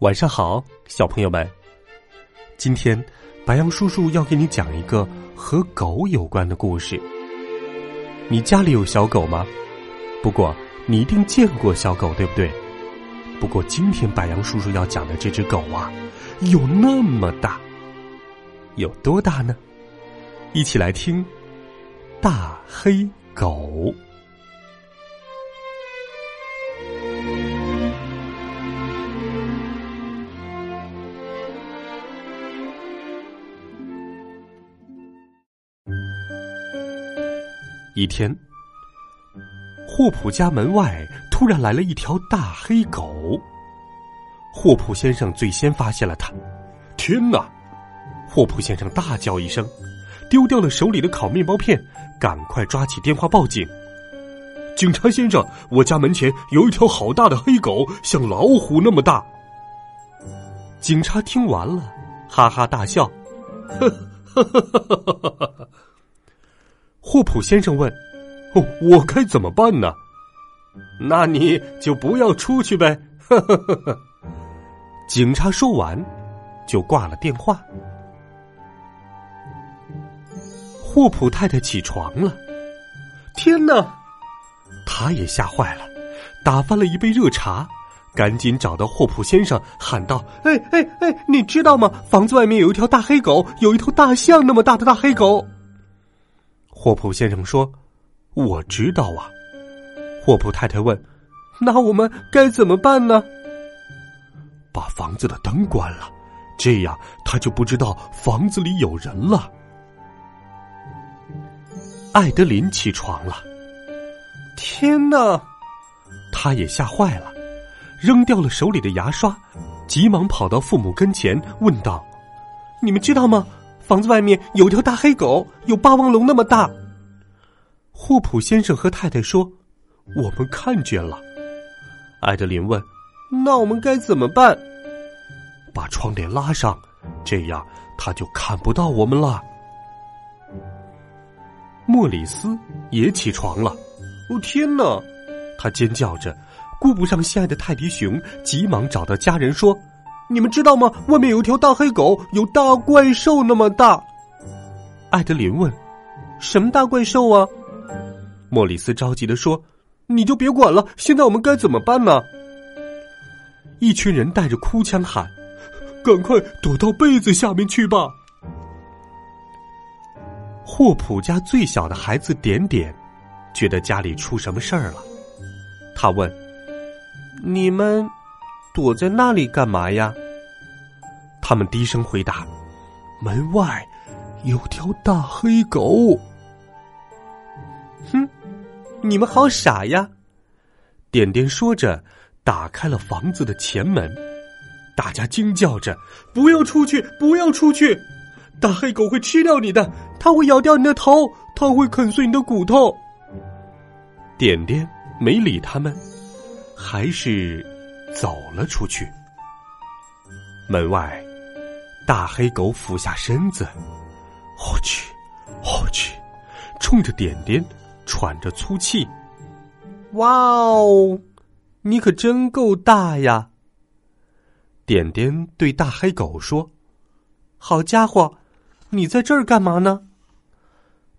晚上好，小朋友们。今天，白羊叔叔要给你讲一个和狗有关的故事。你家里有小狗吗？不过你一定见过小狗，对不对？不过今天白羊叔叔要讲的这只狗啊，有那么大，有多大呢？一起来听《大黑狗》。一天，霍普家门外突然来了一条大黑狗。霍普先生最先发现了它。天哪！霍普先生大叫一声，丢掉了手里的烤面包片，赶快抓起电话报警。警察先生，我家门前有一条好大的黑狗，像老虎那么大。警察听完了，哈哈大笑，呵呵呵呵呵呵呵。霍普先生问：“我该怎么办呢？”那你就不要出去呗。警察说完，就挂了电话。霍普太太起床了，天哪！他也吓坏了，打翻了一杯热茶，赶紧找到霍普先生，喊道：“哎哎哎，你知道吗？房子外面有一条大黑狗，有一头大象那么大的大黑狗。”霍普先生说：“我知道啊。”霍普太太问：“那我们该怎么办呢？”把房子的灯关了，这样他就不知道房子里有人了。艾德琳起床了，天哪！他也吓坏了，扔掉了手里的牙刷，急忙跑到父母跟前，问道：“你们知道吗？”房子外面有条大黑狗，有霸王龙那么大。霍普先生和太太说：“我们看见了。”艾德琳问：“那我们该怎么办？”把窗帘拉上，这样他就看不到我们了。莫里斯也起床了。哦天哪！他尖叫着，顾不上心爱的泰迪熊，急忙找到家人说。你们知道吗？外面有一条大黑狗，有大怪兽那么大。艾德琳问：“什么大怪兽啊？”莫里斯着急的说：“你就别管了，现在我们该怎么办呢？”一群人带着哭腔喊：“赶快躲到被子下面去吧！”霍普家最小的孩子点点，觉得家里出什么事儿了，他问：“你们？”躲在那里干嘛呀？他们低声回答：“门外有条大黑狗。”哼，你们好傻呀！点点说着，打开了房子的前门。大家惊叫着：“不要出去！不要出去！大黑狗会吃掉你的，它会咬掉你的头，它会啃碎你的骨头。”点点没理他们，还是。走了出去。门外，大黑狗俯下身子，我去，我去，冲着点点喘着粗气。哇哦，你可真够大呀！点点对大黑狗说：“好家伙，你在这儿干嘛呢？”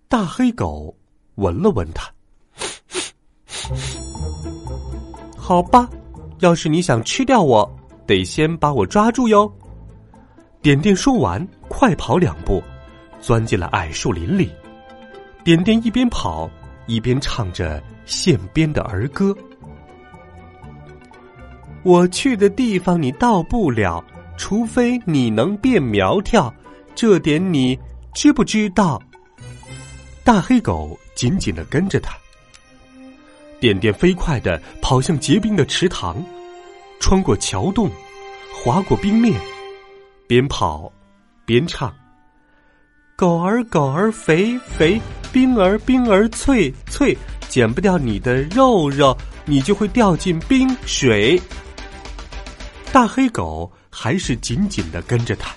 大黑狗闻了闻它，好吧。要是你想吃掉我，得先把我抓住哟。点点说完，快跑两步，钻进了矮树林里。点点一边跑，一边唱着线编的儿歌：“我去的地方你到不了，除非你能变苗条，这点你知不知道？”大黑狗紧紧的跟着他。点点飞快的跑向结冰的池塘，穿过桥洞，划过冰面，边跑边唱：“狗儿狗儿肥肥，冰儿冰儿脆脆，剪不掉你的肉肉，你就会掉进冰水。”大黑狗还是紧紧的跟着他。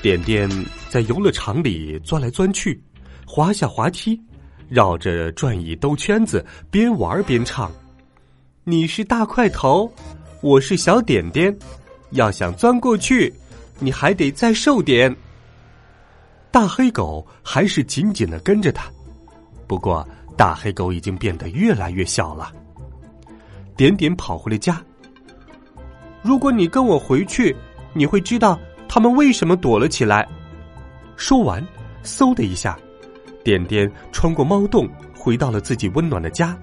点点在游乐场里钻来钻去，滑下滑梯，绕着转椅兜圈子，边玩边唱：“你是大块头，我是小点点，要想钻过去，你还得再瘦点。”大黑狗还是紧紧的跟着他，不过大黑狗已经变得越来越小了。点点跑回了家。如果你跟我回去，你会知道。他们为什么躲了起来？说完，嗖的一下，点点穿过猫洞，回到了自己温暖的家。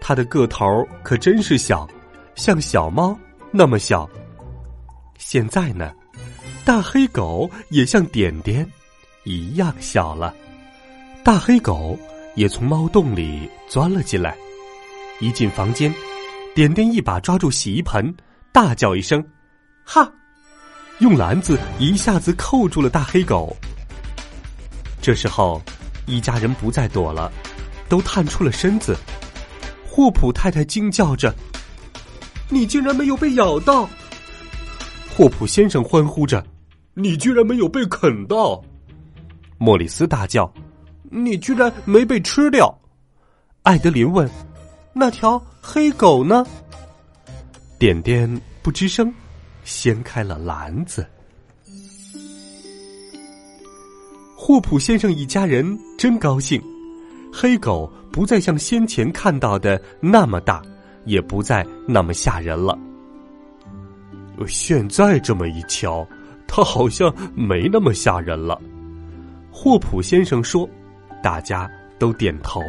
他的个头可真是小，像小猫那么小。现在呢，大黑狗也像点点一样小了。大黑狗也从猫洞里钻了进来。一进房间，点点一把抓住洗衣盆，大叫一声：“哈！”用篮子一下子扣住了大黑狗。这时候，一家人不再躲了，都探出了身子。霍普太太惊叫着：“你竟然没有被咬到！”霍普先生欢呼着：“你居然没有被啃到！”莫里斯大叫：“你居然没被吃掉！”艾德琳问：“那条黑狗呢？”点点不吱声。掀开了篮子，霍普先生一家人真高兴。黑狗不再像先前看到的那么大，也不再那么吓人了。现在这么一瞧，它好像没那么吓人了。霍普先生说：“大家都点头。”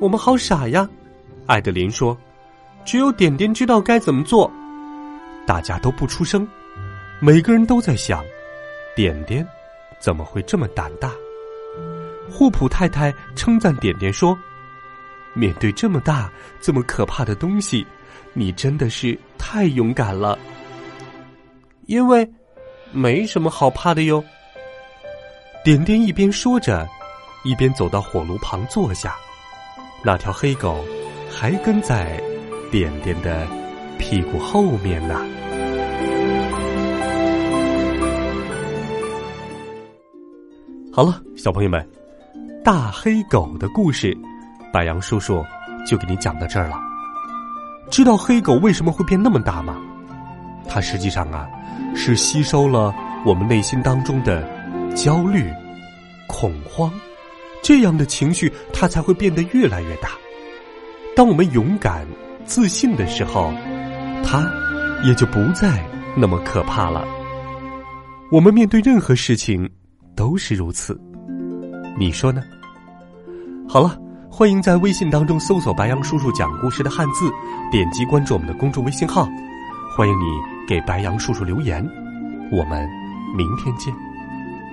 我们好傻呀，艾德琳说：“只有点点知道该怎么做。”大家都不出声，每个人都在想：点点怎么会这么胆大？霍普太太称赞点点说：“面对这么大、这么可怕的东西，你真的是太勇敢了。”因为没什么好怕的哟。点点一边说着，一边走到火炉旁坐下。那条黑狗还跟在点点的屁股后面呢。好了，小朋友们，大黑狗的故事，白杨叔叔就给你讲到这儿了。知道黑狗为什么会变那么大吗？它实际上啊，是吸收了我们内心当中的焦虑、恐慌这样的情绪，它才会变得越来越大。当我们勇敢、自信的时候，它也就不再那么可怕了。我们面对任何事情。都是如此，你说呢？好了，欢迎在微信当中搜索“白杨叔叔讲故事”的汉字，点击关注我们的公众微信号。欢迎你给白杨叔叔留言，我们明天见，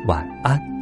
晚安。